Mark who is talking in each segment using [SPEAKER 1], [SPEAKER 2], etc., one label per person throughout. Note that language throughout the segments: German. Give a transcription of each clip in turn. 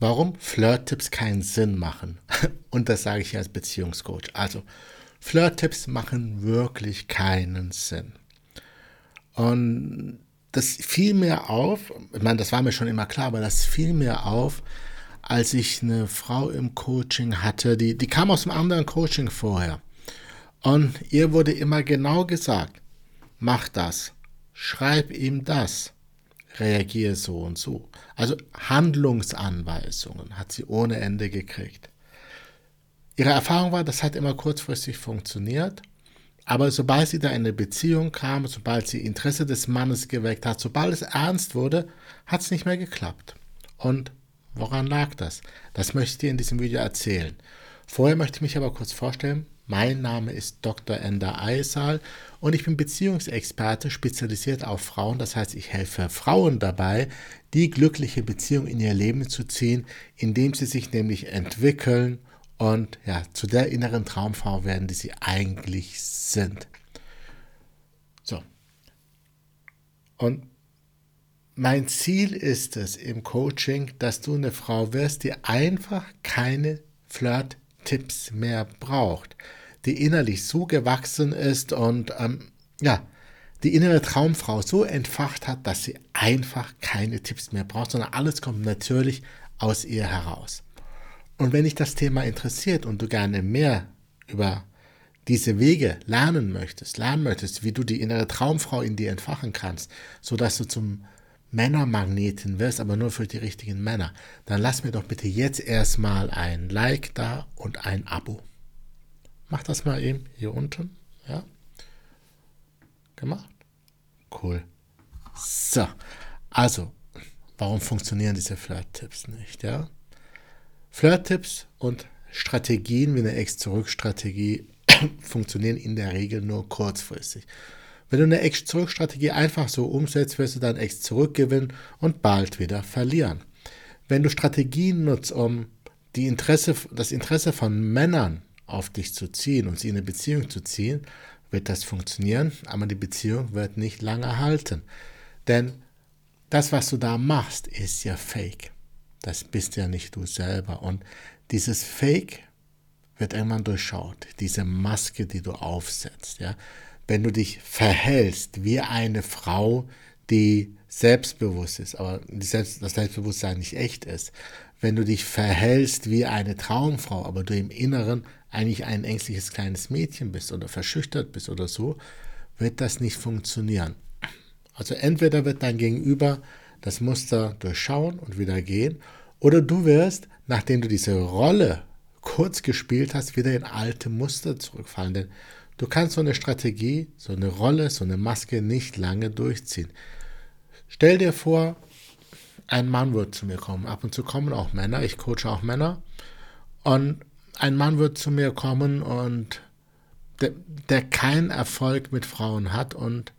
[SPEAKER 1] warum Flirt-Tipps keinen Sinn machen. Und das sage ich als Beziehungscoach. Also, Flirt-Tipps machen wirklich keinen Sinn. Und das fiel mir auf, ich meine, das war mir schon immer klar, aber das fiel mir auf, als ich eine Frau im Coaching hatte, die, die kam aus einem anderen Coaching vorher. Und ihr wurde immer genau gesagt, mach das, schreib ihm das, reagiere so und so. Also Handlungsanweisungen hat sie ohne Ende gekriegt. Ihre Erfahrung war, das hat immer kurzfristig funktioniert, aber sobald sie da in eine Beziehung kam, sobald sie Interesse des Mannes geweckt hat, sobald es ernst wurde, hat es nicht mehr geklappt. Und woran lag das? Das möchte ich dir in diesem Video erzählen. Vorher möchte ich mich aber kurz vorstellen. Mein Name ist Dr. Ender Eisal und ich bin Beziehungsexperte, spezialisiert auf Frauen. Das heißt, ich helfe Frauen dabei, die glückliche Beziehung in ihr Leben zu ziehen, indem sie sich nämlich entwickeln und ja, zu der inneren Traumfrau werden, die sie eigentlich sind. So. Und mein Ziel ist es im Coaching, dass du eine Frau wirst, die einfach keine Flirt Tipps mehr braucht, die innerlich so gewachsen ist und ähm, ja, die innere Traumfrau so entfacht hat, dass sie einfach keine Tipps mehr braucht, sondern alles kommt natürlich aus ihr heraus. Und wenn dich das Thema interessiert und du gerne mehr über diese Wege lernen möchtest, lernen möchtest, wie du die innere Traumfrau in dir entfachen kannst, sodass du zum Männermagneten wirst, aber nur für die richtigen Männer, dann lass mir doch bitte jetzt erstmal ein Like da und ein Abo. Mach das mal eben hier unten. Ja. Gemacht? Cool. So. Also, warum funktionieren diese Flirt-Tipps nicht? Ja. Flirt-Tipps und Strategien wie eine Ex-Zurück-Strategie funktionieren in der Regel nur kurzfristig. Wenn du eine Ex-Zurück-Strategie einfach so umsetzt, wirst du dein Ex zurückgewinnen und bald wieder verlieren. Wenn du Strategien nutzt, um Interesse, das Interesse von Männern auf dich zu ziehen und sie in eine Beziehung zu ziehen, wird das funktionieren, aber die Beziehung wird nicht lange halten. Denn das, was du da machst, ist ja fake. Das bist ja nicht du selber. Und dieses Fake wird irgendwann durchschaut. Diese Maske, die du aufsetzt. Ja? wenn du dich verhältst wie eine Frau, die selbstbewusst ist, aber das Selbstbewusstsein nicht echt ist, wenn du dich verhältst wie eine Traumfrau, aber du im Inneren eigentlich ein ängstliches kleines Mädchen bist oder verschüchtert bist oder so, wird das nicht funktionieren. Also entweder wird dein Gegenüber das Muster durchschauen und wieder gehen, oder du wirst, nachdem du diese Rolle kurz gespielt hast, wieder in alte Muster zurückfallen. Denn Du kannst so eine Strategie, so eine Rolle, so eine Maske nicht lange durchziehen. Stell dir vor, ein Mann wird zu mir kommen. Ab und zu kommen auch Männer, ich coache auch Männer. Und ein Mann wird zu mir kommen und der, der keinen Erfolg mit Frauen hat und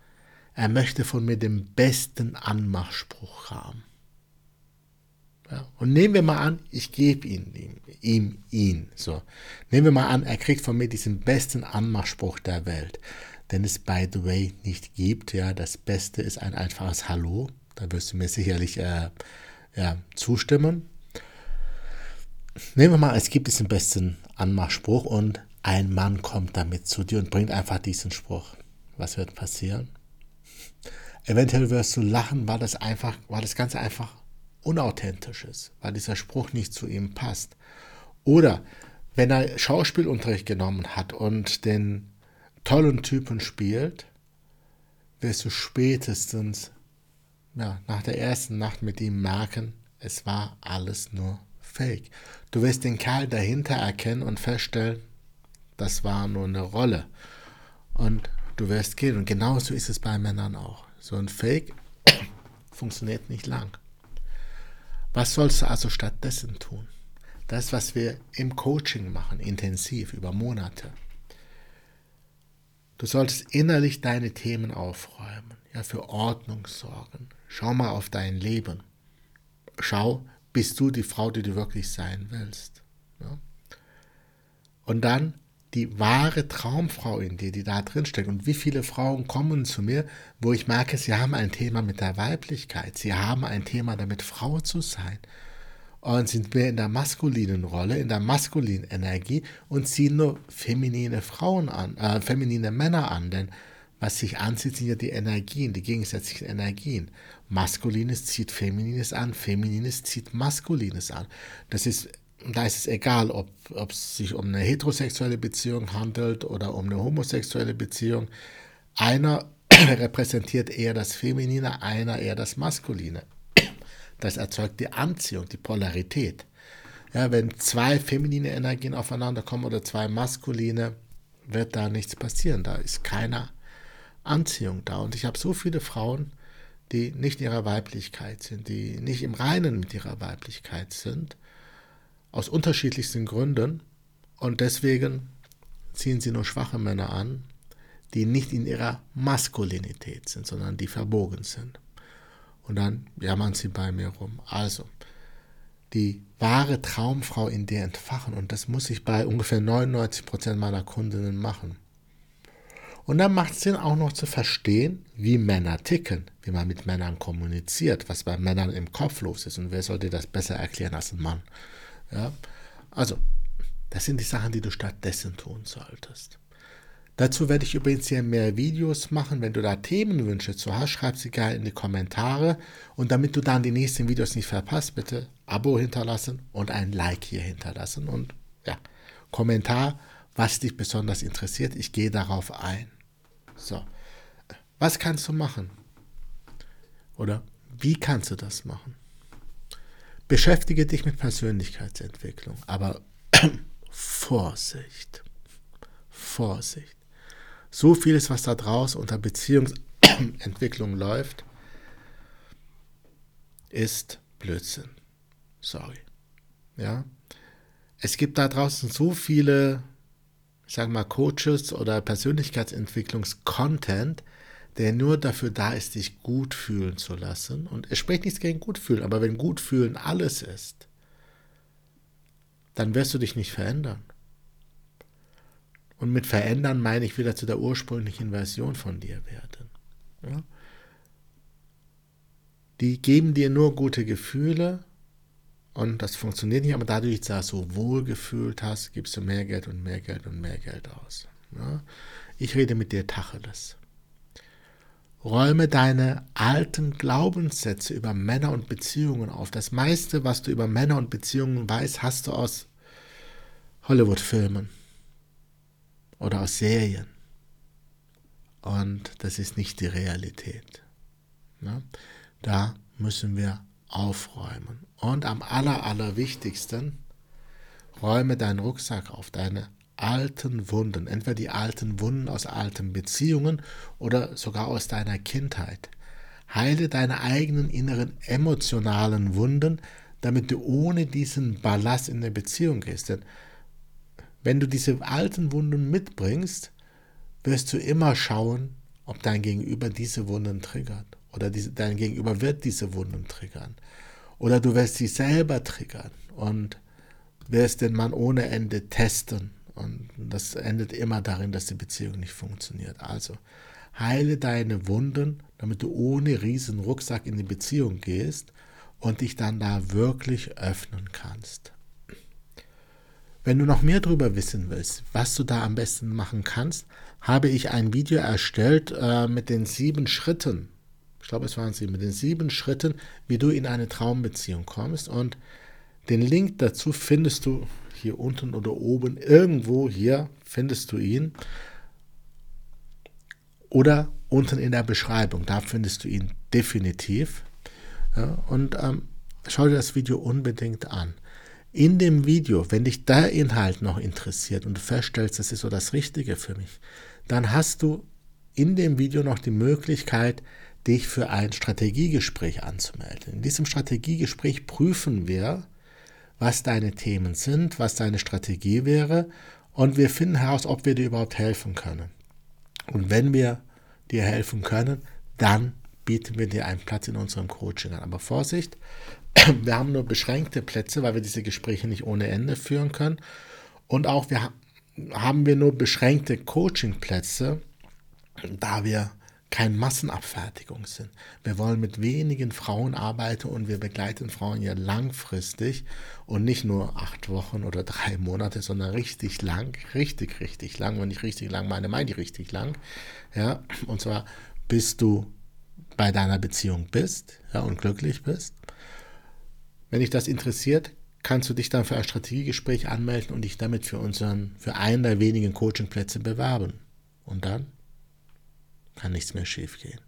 [SPEAKER 1] er möchte von mir den besten Anmachspruch haben. Ja, und nehmen wir mal an, ich gebe ihn, ihm, ihm ihn. So. Nehmen wir mal an, er kriegt von mir diesen besten Anmachspruch der Welt, den es by the way nicht gibt. Ja, das Beste ist ein einfaches Hallo. Da wirst du mir sicherlich äh, ja, zustimmen. Nehmen wir mal, es gibt diesen besten Anmachspruch und ein Mann kommt damit zu dir und bringt einfach diesen Spruch. Was wird passieren? Eventuell wirst du lachen, weil das einfach, weil das Ganze einfach unauthentisch ist, weil dieser Spruch nicht zu ihm passt. Oder wenn er Schauspielunterricht genommen hat und den tollen Typen spielt, wirst du spätestens ja, nach der ersten Nacht mit ihm merken, es war alles nur Fake. Du wirst den Kerl dahinter erkennen und feststellen, das war nur eine Rolle. Und du wirst gehen. Und genauso ist es bei Männern auch. So ein Fake funktioniert nicht lang. Was sollst du also stattdessen tun? Das, was wir im Coaching machen, intensiv über Monate. Du solltest innerlich deine Themen aufräumen, ja, für Ordnung sorgen. Schau mal auf dein Leben. Schau, bist du die Frau, die du wirklich sein willst. Ja? Und dann die wahre Traumfrau in dir, die da drin steckt. Und wie viele Frauen kommen zu mir, wo ich merke, sie haben ein Thema mit der Weiblichkeit, sie haben ein Thema damit, Frau zu sein. Und sind mehr in der maskulinen Rolle, in der maskulinen Energie und ziehen nur feminine Frauen an, äh, feminine Männer an, denn was sich anzieht, sind ja die Energien, die gegensätzlichen Energien. Maskulines zieht Feminines an, Feminines zieht Maskulines an. Das ist, da ist es egal, ob, ob es sich um eine heterosexuelle Beziehung handelt oder um eine homosexuelle Beziehung. Einer repräsentiert eher das Feminine, einer eher das Maskuline. Das erzeugt die Anziehung, die Polarität. Ja, wenn zwei feminine Energien aufeinander kommen oder zwei maskuline, wird da nichts passieren. Da ist keine Anziehung da. Und ich habe so viele Frauen, die nicht in ihrer Weiblichkeit sind, die nicht im Reinen mit ihrer Weiblichkeit sind, aus unterschiedlichsten Gründen. Und deswegen ziehen sie nur schwache Männer an, die nicht in ihrer Maskulinität sind, sondern die verbogen sind. Und dann jammern sie bei mir rum. Also, die wahre Traumfrau in dir entfachen. Und das muss ich bei ungefähr 99 Prozent meiner Kundinnen machen. Und dann macht es Sinn auch noch zu verstehen, wie Männer ticken, wie man mit Männern kommuniziert, was bei Männern im Kopf los ist. Und wer soll dir das besser erklären als ein Mann? Ja? Also, das sind die Sachen, die du stattdessen tun solltest. Dazu werde ich übrigens hier mehr Videos machen. Wenn du da Themenwünsche zu hast, schreib sie gerne in die Kommentare. Und damit du dann die nächsten Videos nicht verpasst, bitte Abo hinterlassen und ein Like hier hinterlassen. Und ja, Kommentar, was dich besonders interessiert. Ich gehe darauf ein. So, was kannst du machen? Oder wie kannst du das machen? Beschäftige dich mit Persönlichkeitsentwicklung, aber Vorsicht, Vorsicht so vieles, was da draußen unter Beziehungsentwicklung läuft, ist Blödsinn. Sorry. Ja. Es gibt da draußen so viele, sagen wir mal, Coaches oder Persönlichkeitsentwicklungs-Content, der nur dafür da ist, dich gut fühlen zu lassen. Und es spricht nichts gegen gut fühlen, aber wenn gut fühlen alles ist, dann wirst du dich nicht verändern. Und mit verändern meine ich wieder zu der ursprünglichen Version von dir werden. Ja? Die geben dir nur gute Gefühle und das funktioniert nicht, aber dadurch, dass du so wohl gefühlt hast, gibst du mehr Geld und mehr Geld und mehr Geld aus. Ja? Ich rede mit dir Tacheles. Räume deine alten Glaubenssätze über Männer und Beziehungen auf. Das meiste, was du über Männer und Beziehungen weißt, hast du aus Hollywood-Filmen oder aus Serien. Und das ist nicht die Realität. Ne? Da müssen wir aufräumen. Und am aller, allerwichtigsten, räume deinen Rucksack auf, deine alten Wunden, entweder die alten Wunden aus alten Beziehungen oder sogar aus deiner Kindheit. Heile deine eigenen inneren emotionalen Wunden, damit du ohne diesen Ballast in eine Beziehung gehst. Denn wenn du diese alten Wunden mitbringst, wirst du immer schauen, ob dein Gegenüber diese Wunden triggert. Oder diese, dein Gegenüber wird diese Wunden triggern. Oder du wirst sie selber triggern und wirst den Mann ohne Ende testen. Und das endet immer darin, dass die Beziehung nicht funktioniert. Also heile deine Wunden, damit du ohne riesen Rucksack in die Beziehung gehst und dich dann da wirklich öffnen kannst. Wenn du noch mehr darüber wissen willst, was du da am besten machen kannst, habe ich ein Video erstellt äh, mit den sieben Schritten. Ich glaube, es waren sie mit den sieben Schritten, wie du in eine Traumbeziehung kommst. Und den Link dazu findest du hier unten oder oben irgendwo hier findest du ihn oder unten in der Beschreibung. Da findest du ihn definitiv. Ja, und ähm, schau dir das Video unbedingt an in dem Video, wenn dich der Inhalt noch interessiert und du feststellst, das ist so das Richtige für mich, dann hast du in dem Video noch die Möglichkeit, dich für ein Strategiegespräch anzumelden. In diesem Strategiegespräch prüfen wir, was deine Themen sind, was deine Strategie wäre und wir finden heraus, ob wir dir überhaupt helfen können. Und wenn wir dir helfen können, dann bieten wir dir einen Platz in unserem Coaching an. Aber Vorsicht, wir haben nur beschränkte Plätze, weil wir diese Gespräche nicht ohne Ende führen können. Und auch wir haben wir nur beschränkte Coachingplätze, da wir kein Massenabfertigung sind. Wir wollen mit wenigen Frauen arbeiten und wir begleiten Frauen ja langfristig und nicht nur acht Wochen oder drei Monate, sondern richtig lang, richtig, richtig lang. Wenn ich richtig lang meine, meine ich richtig lang. Ja, und zwar bis du bei deiner Beziehung bist ja, und glücklich bist. Wenn dich das interessiert, kannst du dich dann für ein Strategiegespräch anmelden und dich damit für unseren, für einen der wenigen Coachingplätze bewerben. Und dann kann nichts mehr schiefgehen.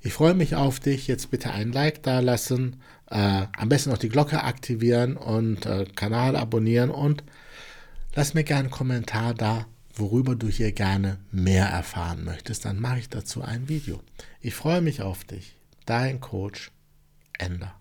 [SPEAKER 1] Ich freue mich auf dich. Jetzt bitte ein Like da lassen, äh, am besten noch die Glocke aktivieren und äh, Kanal abonnieren und lass mir gerne einen Kommentar da, worüber du hier gerne mehr erfahren möchtest. Dann mache ich dazu ein Video. Ich freue mich auf dich. Dein Coach Ender.